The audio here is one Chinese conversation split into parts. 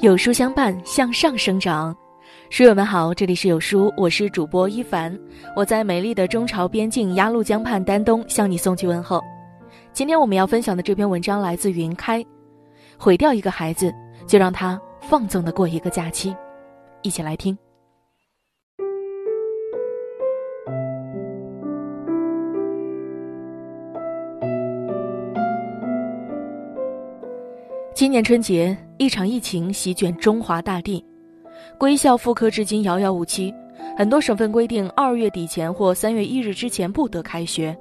有书相伴，向上生长。书友们好，这里是有书，我是主播一凡，我在美丽的中朝边境鸭绿江畔丹东向你送去问候。今天我们要分享的这篇文章来自云开，毁掉一个孩子，就让他放纵的过一个假期。一起来听。今年春节，一场疫情席卷中华大地，归校复课至今遥遥无期。很多省份规定二月底前或三月一日之前不得开学。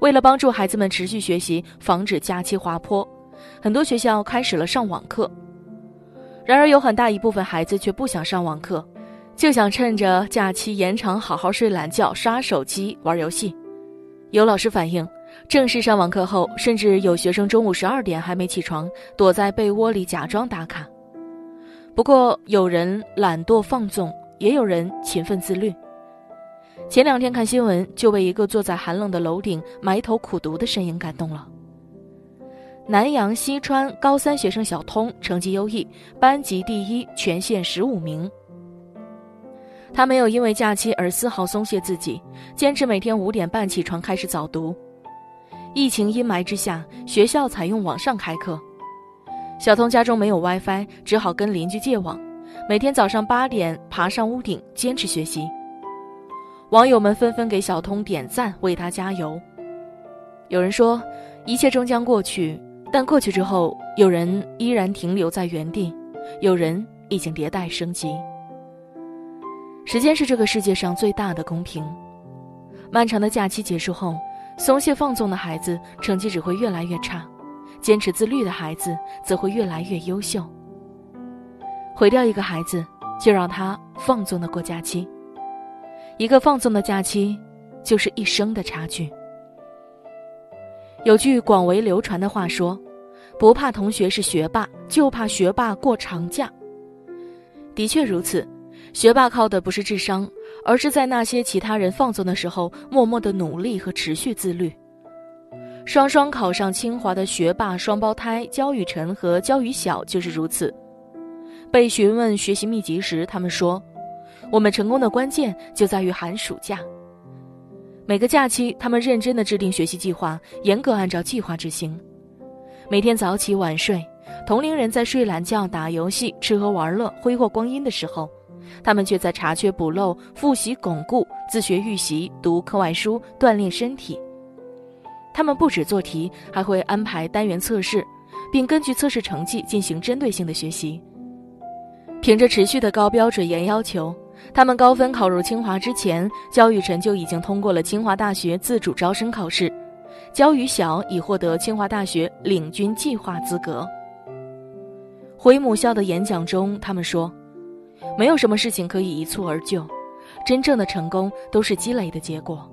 为了帮助孩子们持续学习，防止假期滑坡，很多学校开始了上网课。然而，有很大一部分孩子却不想上网课，就想趁着假期延长好好睡懒觉、刷手机、玩游戏。有老师反映。正式上网课后，甚至有学生中午十二点还没起床，躲在被窝里假装打卡。不过，有人懒惰放纵，也有人勤奋自律。前两天看新闻，就被一个坐在寒冷的楼顶埋头苦读的身影感动了。南阳西川高三学生小通成绩优异，班级第一，全县十五名。他没有因为假期而丝毫松懈自己，坚持每天五点半起床开始早读。疫情阴霾之下，学校采用网上开课。小童家中没有 WiFi，只好跟邻居借网，每天早上八点爬上屋顶坚持学习。网友们纷纷给小通点赞，为他加油。有人说，一切终将过去，但过去之后，有人依然停留在原地，有人已经迭代升级。时间是这个世界上最大的公平。漫长的假期结束后。松懈放纵的孩子，成绩只会越来越差；坚持自律的孩子，则会越来越优秀。毁掉一个孩子，就让他放纵的过假期。一个放纵的假期，就是一生的差距。有句广为流传的话说：“不怕同学是学霸，就怕学霸过长假。”的确如此，学霸靠的不是智商。而是在那些其他人放纵的时候，默默的努力和持续自律。双双考上清华的学霸双胞胎焦雨辰和焦雨晓就是如此。被询问学习秘籍时，他们说：“我们成功的关键就在于寒暑假。每个假期，他们认真的制定学习计划，严格按照计划执行。每天早起晚睡，同龄人在睡懒觉、打游戏、吃喝玩乐、挥霍光阴的时候。”他们却在查缺补漏、复习巩固、自学预习、读课外书、锻炼身体。他们不止做题，还会安排单元测试，并根据测试成绩进行针对性的学习。凭着持续的高标准、严要求，他们高分考入清华之前，焦雨辰就已经通过了清华大学自主招生考试，焦雨晓已获得清华大学领军计划资格。回母校的演讲中，他们说。没有什么事情可以一蹴而就，真正的成功都是积累的结果。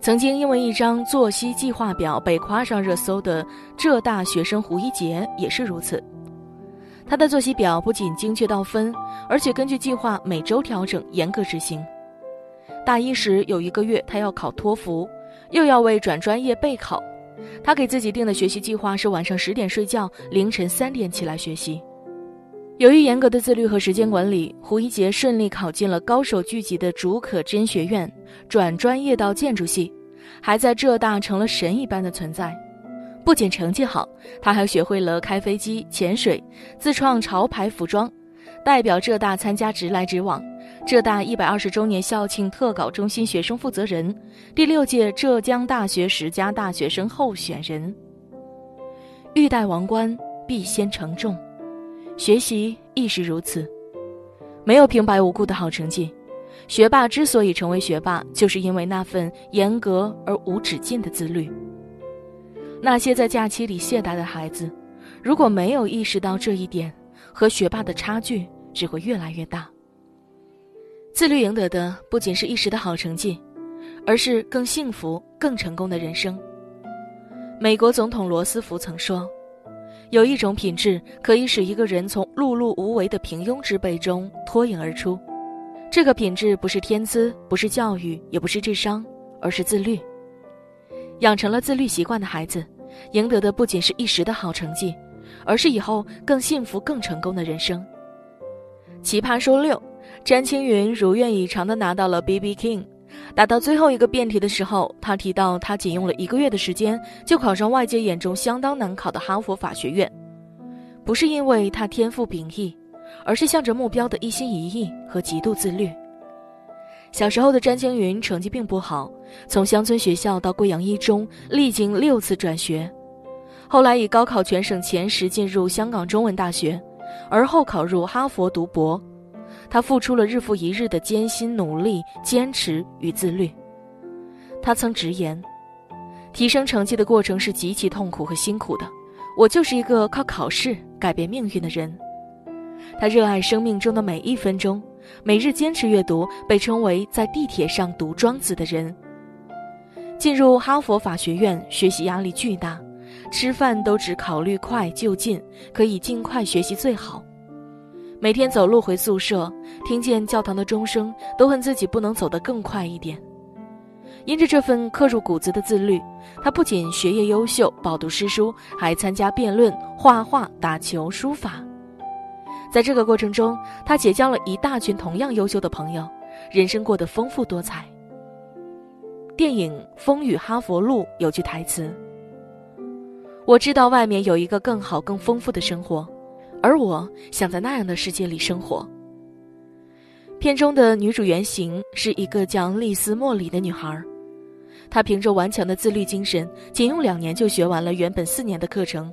曾经因为一张作息计划表被夸上热搜的浙大学生胡一杰也是如此。他的作息表不仅精确到分，而且根据计划每周调整，严格执行。大一时有一个月，他要考托福，又要为转专业备考，他给自己定的学习计划是晚上十点睡觉，凌晨三点起来学习。由于严格的自律和时间管理，胡一杰顺利考进了高手聚集的竺可桢学院，转专业到建筑系，还在浙大成了神一般的存在。不仅成绩好，他还学会了开飞机、潜水，自创潮牌服装，代表浙大参加直来直往。浙大一百二十周年校庆特稿中心学生负责人，第六届浙江大学十佳大学生候选人。欲戴王冠，必先承重。学习亦是如此，没有平白无故的好成绩。学霸之所以成为学霸，就是因为那份严格而无止境的自律。那些在假期里懈怠的孩子，如果没有意识到这一点，和学霸的差距只会越来越大。自律赢得的不仅是一时的好成绩，而是更幸福、更成功的人生。美国总统罗斯福曾说。有一种品质可以使一个人从碌碌无为的平庸之辈中脱颖而出，这个品质不是天资，不是教育，也不是智商，而是自律。养成了自律习惯的孩子，赢得的不仅是一时的好成绩，而是以后更幸福、更成功的人生。奇葩说六，詹青云如愿以偿的拿到了 B B King。打到最后一个辩题的时候，他提到他仅用了一个月的时间就考上外界眼中相当难考的哈佛法学院，不是因为他天赋秉异，而是向着目标的一心一意和极度自律。小时候的詹青云成绩并不好，从乡村学校到贵阳一中，历经六次转学，后来以高考全省前十进入香港中文大学，而后考入哈佛读博。他付出了日复一日的艰辛努力、坚持与自律。他曾直言，提升成绩的过程是极其痛苦和辛苦的。我就是一个靠考试改变命运的人。他热爱生命中的每一分钟，每日坚持阅读，被称为在地铁上读庄子的人。进入哈佛法学院，学习压力巨大，吃饭都只考虑快就近，可以尽快学习最好。每天走路回宿舍，听见教堂的钟声，都恨自己不能走得更快一点。因着这份刻入骨子的自律，他不仅学业优秀，饱读诗书，还参加辩论、画画、打球、书法。在这个过程中，他结交了一大群同样优秀的朋友，人生过得丰富多彩。电影《风雨哈佛路》有句台词：“我知道外面有一个更好、更丰富的生活。”而我想在那样的世界里生活。片中的女主原型是一个叫丽丝·莫里的女孩，她凭着顽强的自律精神，仅用两年就学完了原本四年的课程，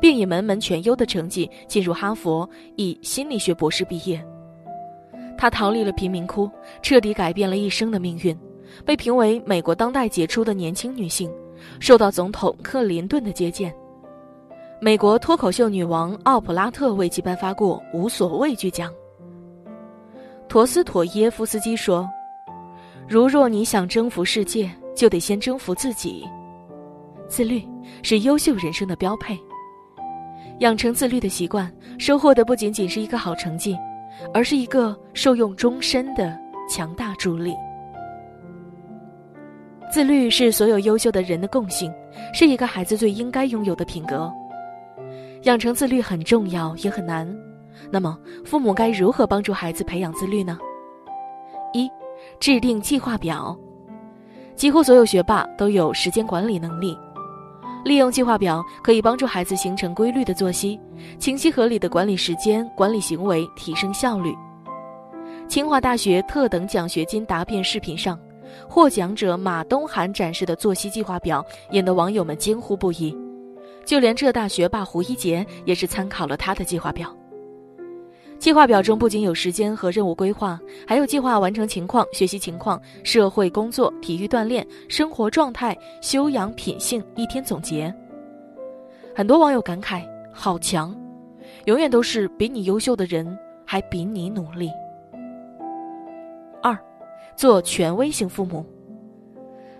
并以门门全优的成绩进入哈佛，以心理学博士毕业。她逃离了贫民窟，彻底改变了一生的命运，被评为美国当代杰出的年轻女性，受到总统克林顿的接见。美国脱口秀女王奥普拉特为其颁发过无所畏惧奖。陀思妥耶夫斯基说：“如若你想征服世界，就得先征服自己。自律是优秀人生的标配。养成自律的习惯，收获的不仅仅是一个好成绩，而是一个受用终身的强大助力。自律是所有优秀的人的共性，是一个孩子最应该拥有的品格。”养成自律很重要，也很难。那么，父母该如何帮助孩子培养自律呢？一、制定计划表。几乎所有学霸都有时间管理能力，利用计划表可以帮助孩子形成规律的作息，清晰合理的管理时间、管理行为，提升效率。清华大学特等奖学金答辩视频上，获奖者马东涵展示的作息计划表，引得网友们惊呼不已。就连浙大学霸胡一杰也是参考了他的计划表。计划表中不仅有时间和任务规划，还有计划完成情况、学习情况、社会工作、体育锻炼、生活状态、修养品性一天总结。很多网友感慨：好强，永远都是比你优秀的人还比你努力。二，做权威型父母。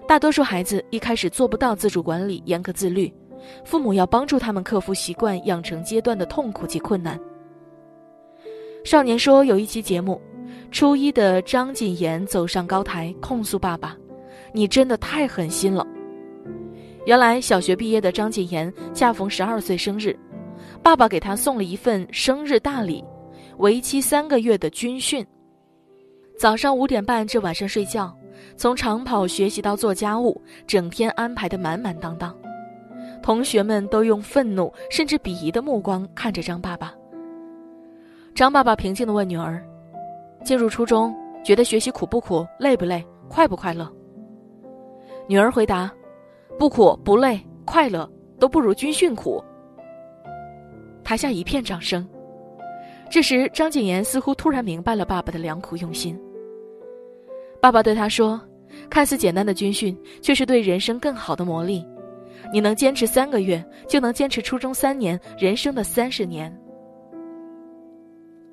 大多数孩子一开始做不到自主管理、严格自律。父母要帮助他们克服习惯养成阶段的痛苦及困难。少年说有一期节目，初一的张谨言走上高台控诉爸爸：“你真的太狠心了。”原来小学毕业的张谨言恰逢十二岁生日，爸爸给他送了一份生日大礼，为期三个月的军训。早上五点半至晚上睡觉，从长跑学习到做家务，整天安排的满满当当。同学们都用愤怒甚至鄙夷的目光看着张爸爸。张爸爸平静地问女儿：“进入初中，觉得学习苦不苦、累不累、快不快乐？”女儿回答：“不苦不累，快乐都不如军训苦。”台下一片掌声。这时，张谨言似乎突然明白了爸爸的良苦用心。爸爸对他说：“看似简单的军训，却是对人生更好的磨砺。”你能坚持三个月，就能坚持初中三年，人生的三十年。《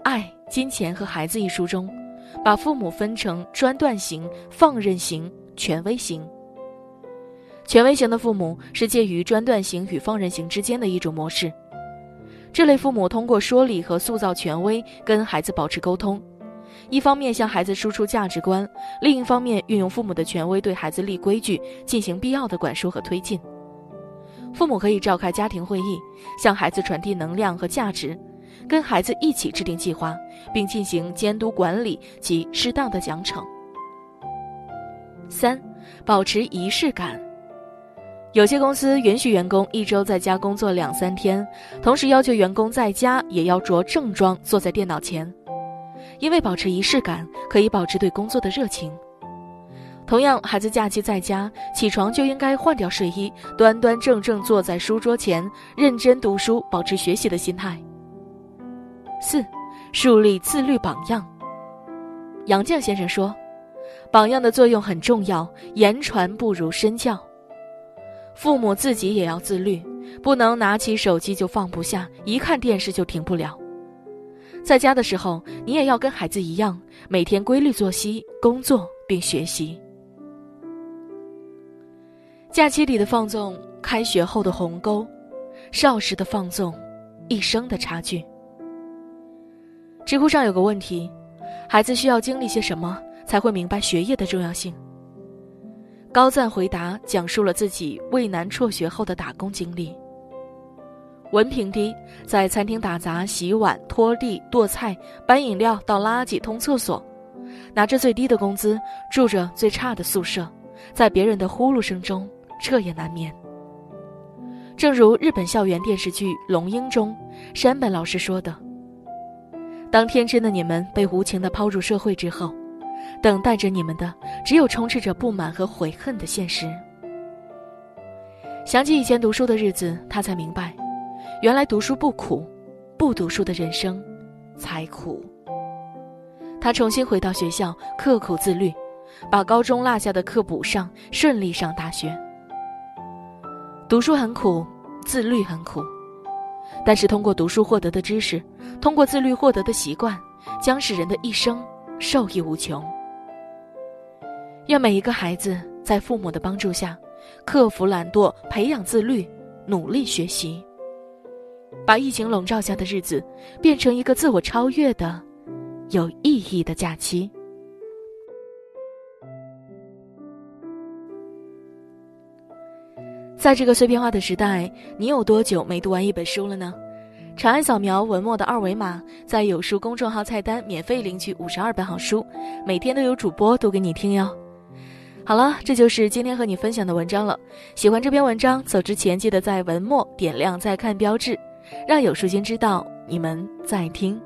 爱、金钱和孩子》一书中，把父母分成专断型、放任型、权威型。权威型的父母是介于专断型与放任型之间的一种模式。这类父母通过说理和塑造权威，跟孩子保持沟通，一方面向孩子输出价值观，另一方面运用父母的权威对孩子立规矩，进行必要的管束和推进。父母可以召开家庭会议，向孩子传递能量和价值，跟孩子一起制定计划，并进行监督管理及适当的奖惩。三，保持仪式感。有些公司允许员工一周在家工作两三天，同时要求员工在家也要着正装坐在电脑前，因为保持仪式感可以保持对工作的热情。同样，孩子假期在家，起床就应该换掉睡衣，端端正正坐在书桌前认真读书，保持学习的心态。四，树立自律榜样。杨绛先生说：“榜样的作用很重要，言传不如身教。”父母自己也要自律，不能拿起手机就放不下，一看电视就停不了。在家的时候，你也要跟孩子一样，每天规律作息、工作并学习。假期里的放纵，开学后的鸿沟；少时的放纵，一生的差距。知乎上有个问题：孩子需要经历些什么，才会明白学业的重要性？高赞回答讲述了自己畏难辍学后的打工经历。文凭低，在餐厅打杂、洗碗、拖地、剁菜、搬饮料、倒垃圾、通厕所，拿着最低的工资，住着最差的宿舍，在别人的呼噜声中彻夜难眠。正如日本校园电视剧《龙樱》中山本老师说的：“当天真的你们被无情的抛入社会之后。”等待着你们的，只有充斥着不满和悔恨的现实。想起以前读书的日子，他才明白，原来读书不苦，不读书的人生才苦。他重新回到学校，刻苦自律，把高中落下的课补上，顺利上大学。读书很苦，自律很苦，但是通过读书获得的知识，通过自律获得的习惯，将使人的一生受益无穷。愿每一个孩子在父母的帮助下，克服懒惰，培养自律，努力学习，把疫情笼罩下的日子变成一个自我超越的、有意义的假期。在这个碎片化的时代，你有多久没读完一本书了呢？长按扫描文末的二维码，在有书公众号菜单免费领取五十二本好书，每天都有主播读给你听哟。好了，这就是今天和你分享的文章了。喜欢这篇文章，走之前记得在文末点亮再看标志，让有书君知道你们在听。